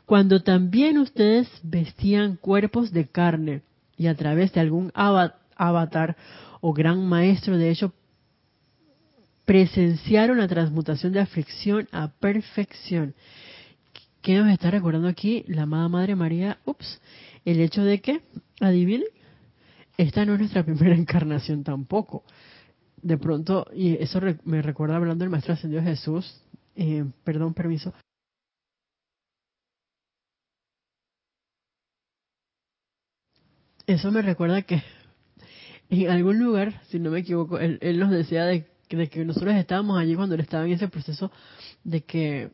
Cuando también ustedes vestían cuerpos de carne y a través de algún avatar o gran maestro de hecho presenciaron la transmutación de aflicción a perfección ¿Qué nos está recordando aquí la amada Madre María? Ups, el hecho de que, adivinen, esta no es nuestra primera encarnación tampoco. De pronto, y eso me recuerda hablando del Maestro Ascendido Jesús, eh, perdón, permiso. Eso me recuerda que en algún lugar, si no me equivoco, él, nos decía de, que nosotros estábamos allí cuando él estaba en ese proceso de que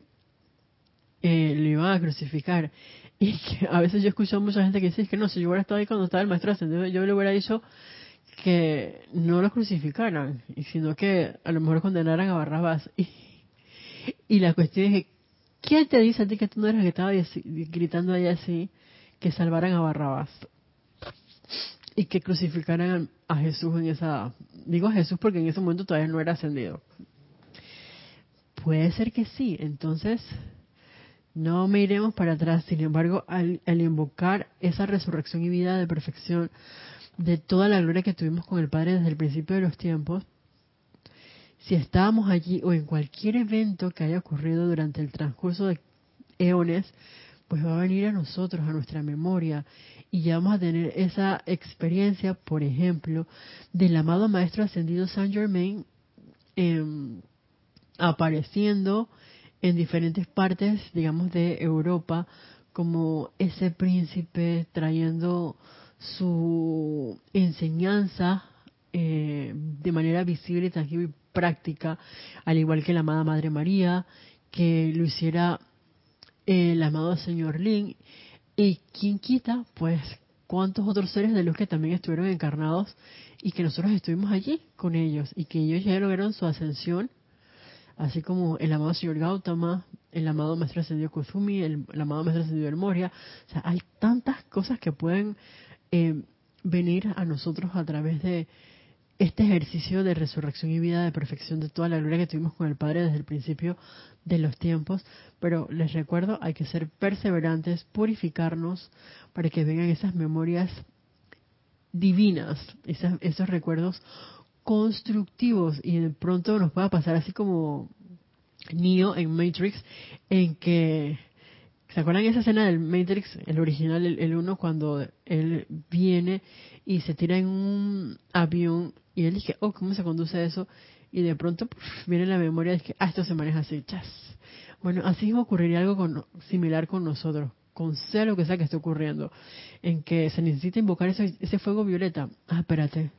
eh, lo iban a crucificar. Y que a veces yo escucho a mucha gente que dice que no, si yo hubiera estado ahí cuando estaba el maestro ascendido, yo le hubiera dicho que no lo crucificaran, sino que a lo mejor condenaran a Barrabás. Y, la cuestión es, ¿quién te dice a ti que tú no eres el que estaba gritando ahí así, que salvaran a Barrabás? Y que crucificaran a Jesús en esa... Digo Jesús porque en ese momento todavía no era ascendido. Puede ser que sí, entonces no me iremos para atrás, sin embargo, al, invocar esa resurrección y vida de perfección de toda la gloria que tuvimos con el Padre desde el principio de los tiempos, si estábamos allí o en cualquier evento que haya ocurrido durante el transcurso de eones, pues va a venir a nosotros, a nuestra memoria, y ya vamos a tener esa experiencia, por ejemplo, del amado Maestro Ascendido Saint Germain em, apareciendo en diferentes partes, digamos, de Europa, como ese príncipe trayendo su enseñanza eh, de manera visible, tangible y práctica, al igual que la amada Madre María, que lo hiciera el amado Señor Lin, y quien quita, pues, cuántos otros seres de luz que también estuvieron encarnados y que nosotros estuvimos allí con ellos y que ellos ya lograron su ascensión así como el amado señor Gautama, el amado maestro ascendido Kusumi, el, amado maestro ascendido El Moria. O sea, hay tantas cosas que pueden eh, venir a nosotros a través de este ejercicio de resurrección y vida de perfección de toda la gloria que tuvimos con el Padre desde el principio de los tiempos. Pero les recuerdo, hay que ser perseverantes, purificarnos para que vengan esas memorias divinas, esos recuerdos constructivos y de pronto nos pueda pasar así como Neo en Matrix, en que ¿Se acuerdan esa escena del Matrix, el original, el, uno, cuando él viene y se tira en un avión y él dice, oh, ¿cómo se conduce eso? Y de pronto viene la memoria de que, ah, esto se maneja así, chas. Bueno, así ocurriría algo con, similar con nosotros, con sea lo que sea que esté ocurriendo, en que se necesita invocar ese, ese fuego violeta. Ah, espérate,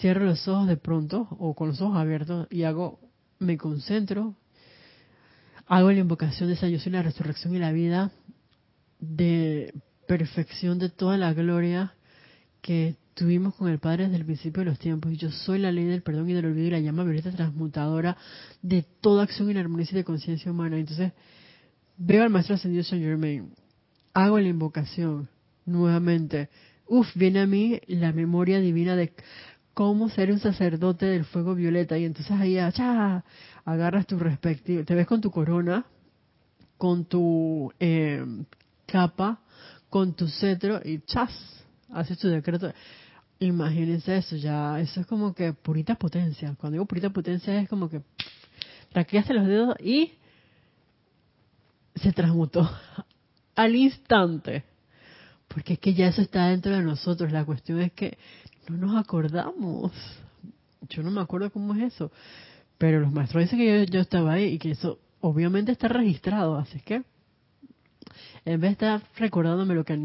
cierro los ojos de pronto o con los ojos abiertos y hago, me concentro, hago la invocación de esa yo soy la resurrección y la vida de perfección de toda la gloria que tuvimos con el Padre desde el principio de los tiempos. Y yo soy la ley del perdón y del olvido y la llama violeta transmutadora de toda acción y armonía y de conciencia humana. Entonces, veo al Maestro Ascendido Saint Germain, hago la invocación nuevamente. Uf, viene a mí la memoria divina de cómo ser un sacerdote del fuego violeta. Y entonces ahí, ¡achá! agarras tu respectivo, te ves con tu corona, con tu eh, capa, con tu cetro y ¡chas! Haces tu decreto. Imagínense eso, ya, eso es como que purita potencia. Cuando digo purita potencia es como que traqueaste los dedos y se transmutó al instante. Porque es que ya eso está dentro de nosotros. La cuestión es que no nos acordamos. Yo no me acuerdo cómo es eso. Pero los maestros dicen que yo, estaba ahí y que eso obviamente está registrado. Así que en vez de estar recordándome lo que,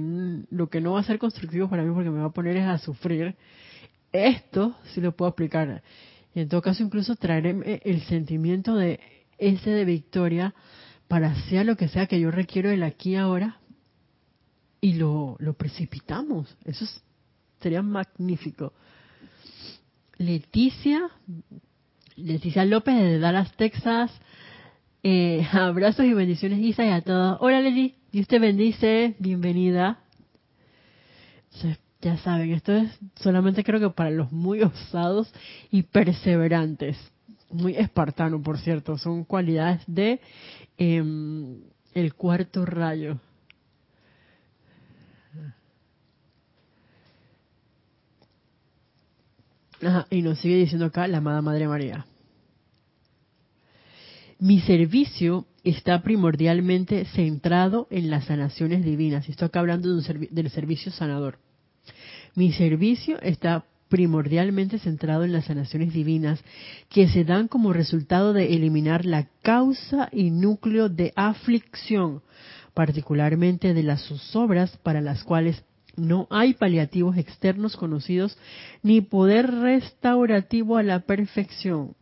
lo que no va a ser constructivo para mí porque me va a poner a sufrir, esto sí lo puedo aplicar. Y en todo caso incluso traeré el sentimiento de ese de victoria para hacer lo que sea que yo requiero el aquí y ahora y lo, lo precipitamos. Eso es Sería magnífico. Leticia, Leticia López de Dallas, Texas. Eh, abrazos y bendiciones, Isa, y a todos. Hola, Leli. Dios te bendice. Bienvenida. ya saben, esto es solamente creo que para los muy osados y perseverantes. Muy espartano, por cierto. Son cualidades de em, el cuarto rayo. y nos sigue diciendo acá la amada Madre María. Mi servicio está primordialmente centrado en las sanaciones divinas. Estoy acá hablando del servicio sanador. Mi servicio está primordialmente centrado en las sanaciones divinas que se dan como resultado de eliminar la causa y núcleo de aflicción, particularmente de las zozobras para las cuales no hay paliativos externos conocidos ni poder restaurativo a la perfección.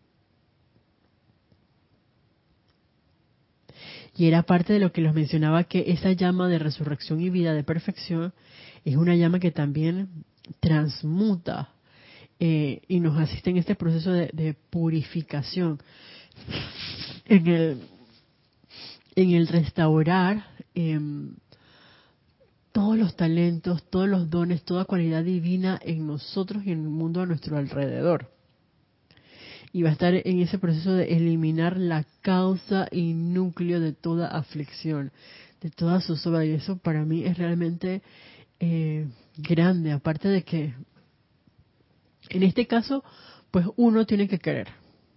Y era parte de lo que les mencionaba que esa llama de resurrección y vida de perfección es una llama que también transmuta eh, y nos asiste en este proceso de, purificación. En el, en el restaurar em, todos los talentos, todos los dones, toda cualidad divina en nosotros y en el mundo a nuestro alrededor. Y va a estar en ese proceso de eliminar la causa y núcleo de toda aflicción, de toda zozobra. Y eso para mí es realmente eh, grande, aparte de que en este caso, pues uno tiene que querer.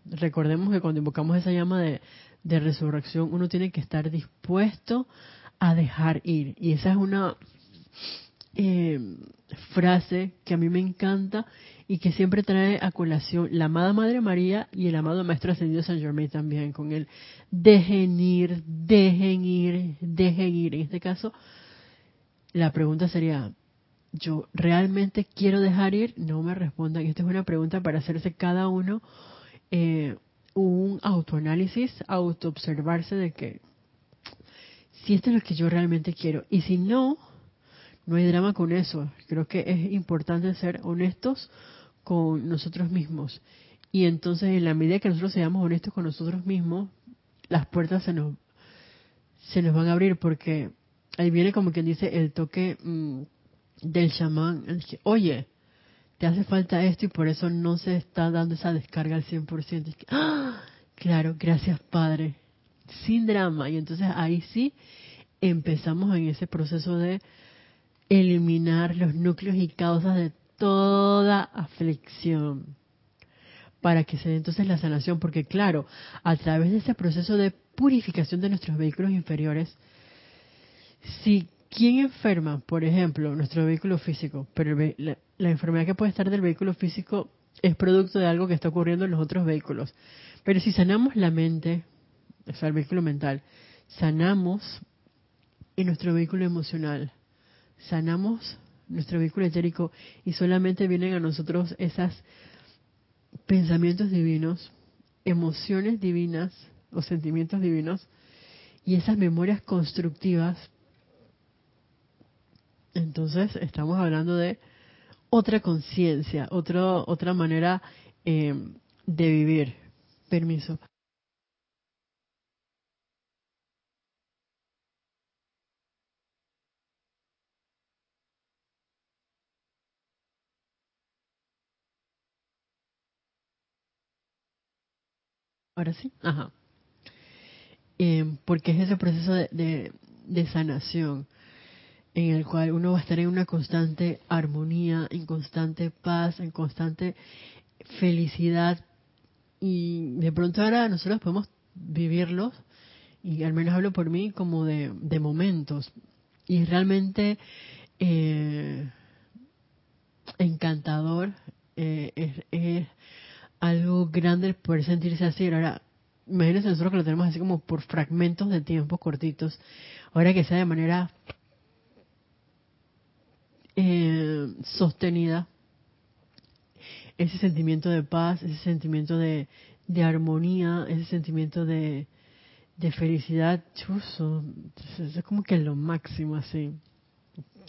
Recordemos que cuando invocamos esa llama de, de resurrección, uno tiene que estar dispuesto a dejar ir. Y esa es una eh, frase que a mí me encanta y que siempre trae a colación la amada Madre María y el amado Maestro Ascendido San Germain también, con el dejen ir, dejen ir, dejen ir. En este caso, la pregunta sería, ¿yo realmente quiero dejar ir? No me respondan. Esta es una pregunta para hacerse cada uno eh, un autoanálisis, autoobservarse de que si esto es lo que yo realmente quiero. Y si no, no hay drama con eso. Creo que es importante ser honestos con nosotros mismos Y entonces, en la medida que nosotros seamos honestos con nosotros mismos, las puertas se nos, se nos van a abrir porque ahí viene como quien dice el toque mm, del chamán. Oye, te hace falta esto y por eso no se está dando esa descarga al 100%. ¡ah! Claro, gracias Padre. Sin drama. Y entonces ahí sí empezamos en ese proceso de eliminar los núcleos y causas de toda aflicción para que se dé entonces la sanación, porque claro, a través de ese proceso de purificación de nuestros vehículos inferiores, si quien enferma, por ejemplo, nuestro vehículo físico, pero la, enfermedad que puede estar del vehículo físico es producto de algo que está ocurriendo en los otros vehículos. Pero si sanamos la mente, o sea, el vehículo mental, sanamos en nuestro vehículo emocional, sanamos nuestro vehículo etérico y solamente vienen a nosotros esas pensamientos divinos, emociones divinas o sentimientos divinos y esas memorias constructivas, entonces estamos hablando de otra conciencia, otra manera eh, de vivir. Permiso. Ahora sí. Ajá. Eh, porque es ese proceso de, de, sanación en el cual uno va a estar en una constante armonía, en constante paz, en constante felicidad. Y de pronto ahora nosotros podemos vivirlos, y al menos hablo por mí, como de, de momentos. Y realmente eh, encantador, eh, es algo grande poder sentirse así. Ahora, imagínense nosotros que lo tenemos así como por fragmentos de tiempo cortitos. Ahora que sea de manera eh, sostenida, ese sentimiento de paz, ese sentimiento de, armonía, ese sentimiento de, de felicidad, chuzo, es como que lo máximo así.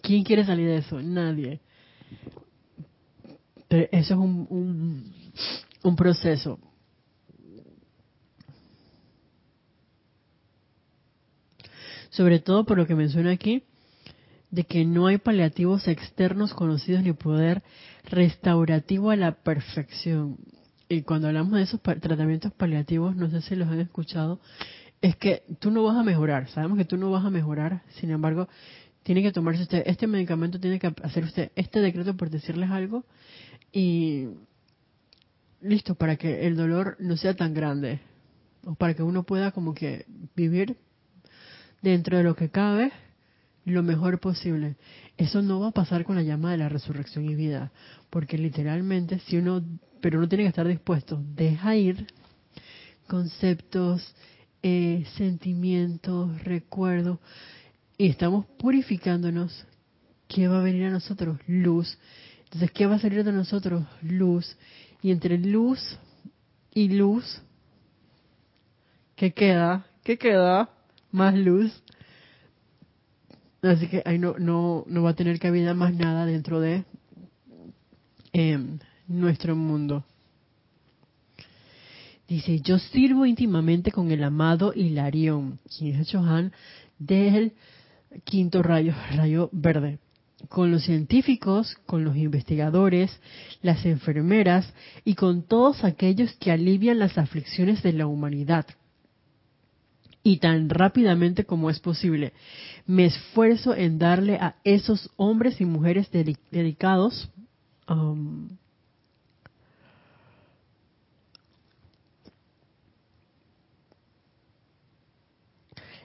¿Quién quiere salir de eso? Nadie. Pero eso es un, un proceso. Sobre todo por lo que menciona aquí, de que no hay paliativos externos conocidos ni poder restaurativo a la perfección. Y cuando hablamos de esos tratamientos paliativos, no sé si los han escuchado, es que tú no vas a mejorar, sabemos que tú no vas a mejorar, sin embargo, tiene que tomarse usted este medicamento, tiene que hacer usted este decreto por decirles algo, y listo, para que el dolor no sea tan grande, o para que uno pueda como que vivir dentro de lo que cabe lo mejor posible. Eso no va a pasar con la llama de la resurrección y vida, porque literalmente si uno, pero uno tiene que estar dispuesto, deja ir conceptos, eh, sentimientos, recuerdos, y estamos purificándonos. ¿Qué va a venir a nosotros? Luz. Entonces, ¿qué va a salir de nosotros? Luz. Y entre luz y luz, ¿qué queda? ¿Qué queda? Más luz. Así que ahí no, no, no va a tener cabida más nada dentro de em, nuestro mundo. Dice, yo sirvo íntimamente con el amado Hilarión, quien es del quinto rayo, rayo verde con los científicos, con los investigadores, las enfermeras y con todos aquellos que alivian las aflicciones de la humanidad. Y tan rápidamente como es posible, me esfuerzo en darle a esos hombres y mujeres dedicados um,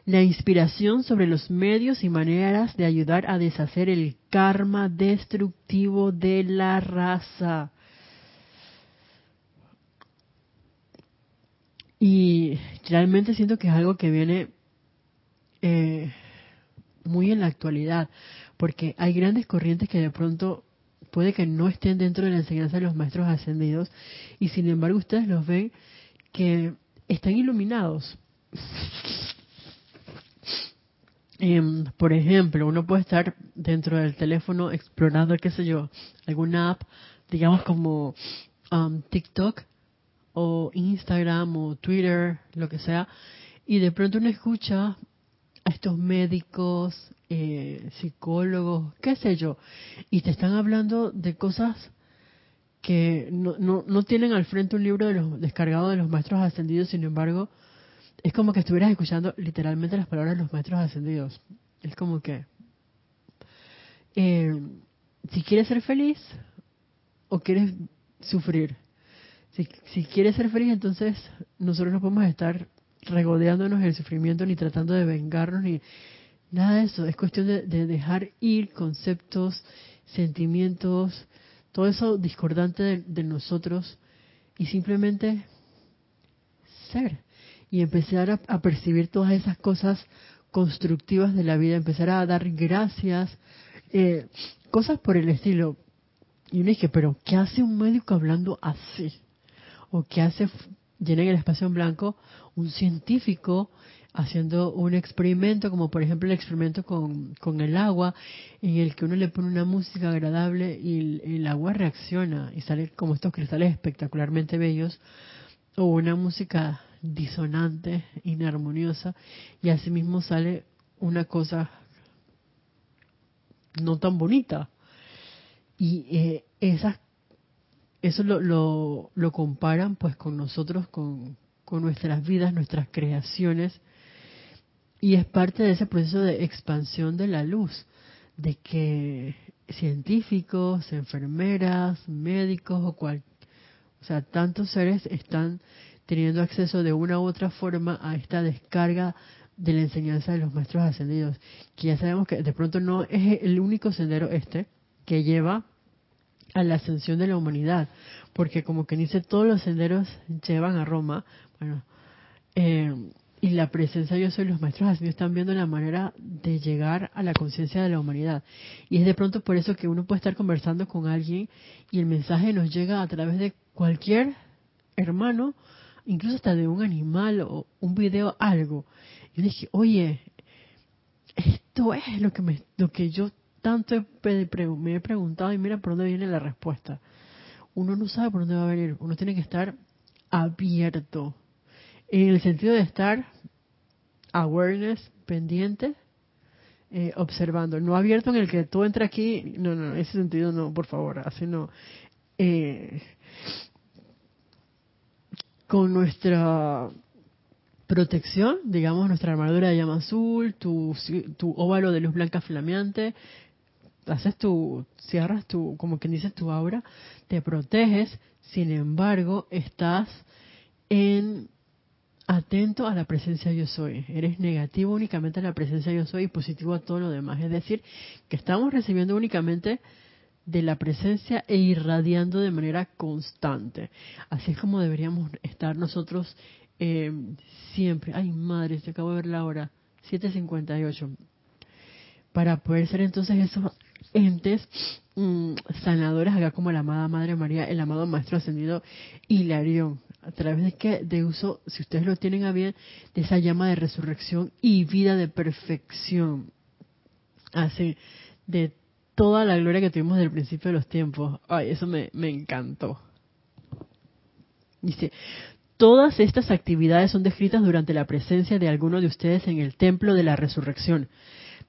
la inspiración sobre los medios y maneras de ayudar a deshacer el karma destructivo de la raza. Y realmente siento que es algo que viene eh, muy en la actualidad, porque hay grandes corrientes que de pronto puede que no estén dentro de la enseñanza de los maestros ascendidos, y sin embargo ustedes los ven que están iluminados. Em, por ejemplo, uno puede estar dentro del teléfono explorando, qué sé yo, alguna app, digamos como um, TikTok, o Instagram o Twitter, lo que sea, y de pronto uno escucha a estos médicos, eh, psicólogos, qué sé yo, y te están hablando de cosas que no, no, no tienen al frente un libro de los descargado de los maestros ascendidos, sin embargo, es como que estuvieras escuchando literalmente las palabras de los maestros ascendidos. Es como que, eh, si quieres ser feliz o quieres sufrir. Si, si quieres ser feliz, entonces nosotros no podemos estar regodeándonos el sufrimiento ni tratando de vengarnos ni nada de eso. Es cuestión de, de dejar ir conceptos, sentimientos, todo eso discordante de, nosotros y simplemente ser y empezar a, percibir todas esas cosas constructivas de la vida, empezar a dar gracias, eh, cosas por el estilo. Y uno dice, pero ¿qué hace un médico hablando así? ¿O qué hace, llena el espacio en blanco, un científico haciendo un experimento, como por ejemplo el experimento con, con el agua, en el que uno le pone una música agradable y el, agua reacciona y sale como estos cristales espectacularmente bellos, o una música disonante, inarmoniosa, y asimismo sale una cosa no tan bonita. Y eh, esas, eso lo, lo, lo comparan pues con nosotros, con, con nuestras vidas, nuestras creaciones, y es parte de ese proceso de expansión de la luz, de que científicos, enfermeras, médicos o cual, o sea, tantos seres están teniendo acceso de una u otra forma a esta descarga de la enseñanza de los maestros ascendidos, que ya sabemos que de pronto no es el único sendero este que lleva a la ascensión de la humanidad, porque como que dice todos los senderos llevan a Roma, bueno, eh, y la presencia yo soy los maestros así están viendo la manera de llegar a la conciencia de la humanidad. Y es de pronto por eso que uno puede estar conversando con alguien y el mensaje nos llega a través de cualquier hermano incluso hasta de un animal o un video algo yo dije oye esto es lo que me lo que yo tanto me he preguntado y mira por dónde viene la respuesta uno no sabe por dónde va a venir uno tiene que estar abierto en el sentido de estar awareness, pendiente, eh, observando, no abierto en el que tú entra aquí, no, no, ese sentido no, por favor, así no. Eh, con nuestra protección, digamos, nuestra armadura de llama azul, tu, tu óvalo de luz blanca flameante, haces tu, cierras tu, como quien dice, tu aura, te proteges, sin embargo, estás en atento a la presencia yo soy. Eres negativo únicamente a la presencia yo soy y positivo a todo lo demás. Es decir, que estamos recibiendo únicamente de la presencia e irradiando de manera constante. Así es como deberíamos estar nosotros eh, siempre. Ay, madre, se acabo de ver la hora. 7.58. Para poder ser entonces esos entes mm, sanadores, acá como la amada Madre María, el amado Maestro Ascendido Hilarión a través de que de uso, si ustedes lo tienen a bien, de esa llama de resurrección y vida de perfección. Así, de toda la gloria que tuvimos desde el principio de los tiempos. Ay, eso me, me encantó. Dice, todas estas actividades son descritas durante la presencia de alguno de ustedes en el templo de la resurrección.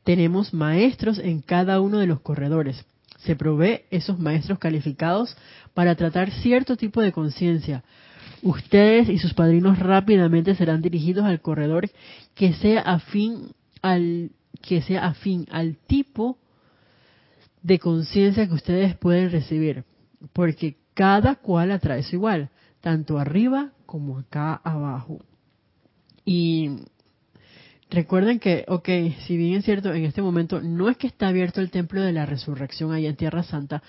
Tenemos maestros en cada uno de los corredores. Se provee esos maestros calificados para tratar cierto tipo de conciencia, Ustedes y sus padrinos rápidamente serán dirigidos al corredor que sea afín al que sea afín al tipo de conciencia que ustedes pueden recibir, porque cada cual atrae su igual, tanto arriba como acá abajo. Y recuerden que, ok, si bien es cierto, en este momento no es que está abierto el templo de la resurrección allá en Tierra Santa,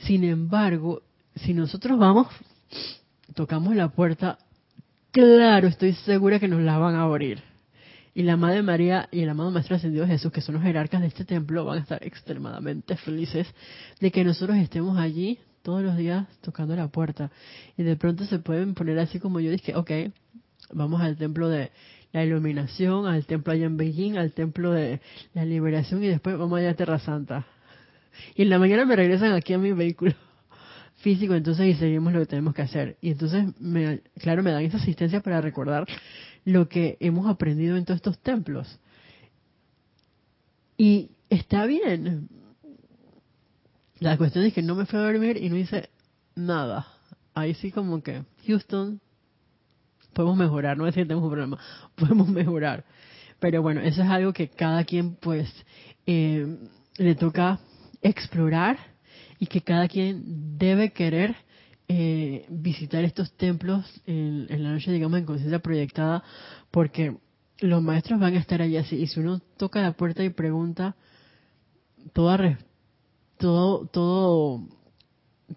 sin embargo, si nosotros vamos tocamos la puerta, claro, estoy segura que nos la van a abrir. Y la Madre María y el amado Maestro Ascendido Jesús, que son los jerarcas de este templo, van a estar extremadamente felices de que nosotros estemos allí todos los días tocando la puerta. Y de pronto se pueden poner así como yo dije, ok, vamos al templo de la iluminación, al templo allá en Beijing, al templo de la liberación y después vamos allá a Tierra Santa. Y en la mañana me regresan aquí a mi vehículo. físico, entonces y seguimos lo que tenemos que hacer. Y entonces, me, claro, me dan esa asistencia para recordar lo que hemos aprendido en todos estos templos. Y está bien. La cuestión es que no me fui a dormir y no hice nada. Ahí sí como que, Houston, podemos mejorar, no es que tenemos un problema, podemos mejorar. Pero bueno, eso es algo que cada quien pues eh, le toca explorar y que cada quien debe querer eh, visitar estos templos en, la noche, digamos, en conciencia proyectada, porque los maestros van a estar allí así. Y si uno toca la puerta y pregunta, toda, todo, todo,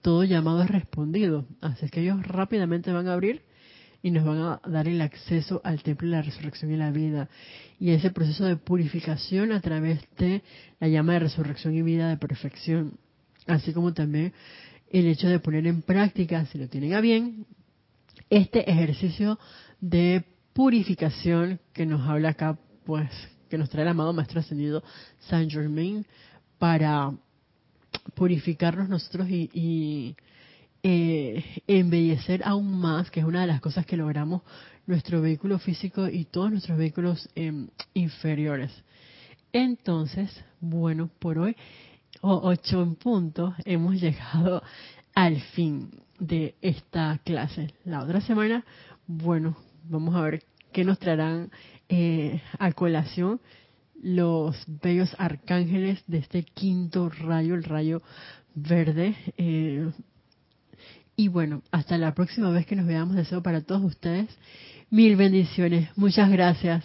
todo llamado es respondido. Así es que ellos rápidamente van a abrir y nos van a dar el acceso al templo de la resurrección y la vida. Y ese proceso de purificación a través de la llama de resurrección y vida de perfección. Así como también el hecho de poner en práctica, si lo tienen a bien, este ejercicio de purificación que nos habla acá, pues, que nos trae el amado Maestro Ascendido Saint Germain para purificarnos nosotros y eh, embellecer aún más, que es una de las cosas que logramos nuestro vehículo físico y todos nuestros vehículos em, inferiores. Entonces, bueno, por hoy, ocho en punto, hemos llegado al fin de esta clase. La otra semana, bueno, vamos a ver qué nos traerán eh, a colación los bellos arcángeles de este quinto rayo, el rayo verde. Eh, y bueno, hasta la próxima vez que nos veamos, deseo para todos ustedes mil bendiciones. Muchas gracias.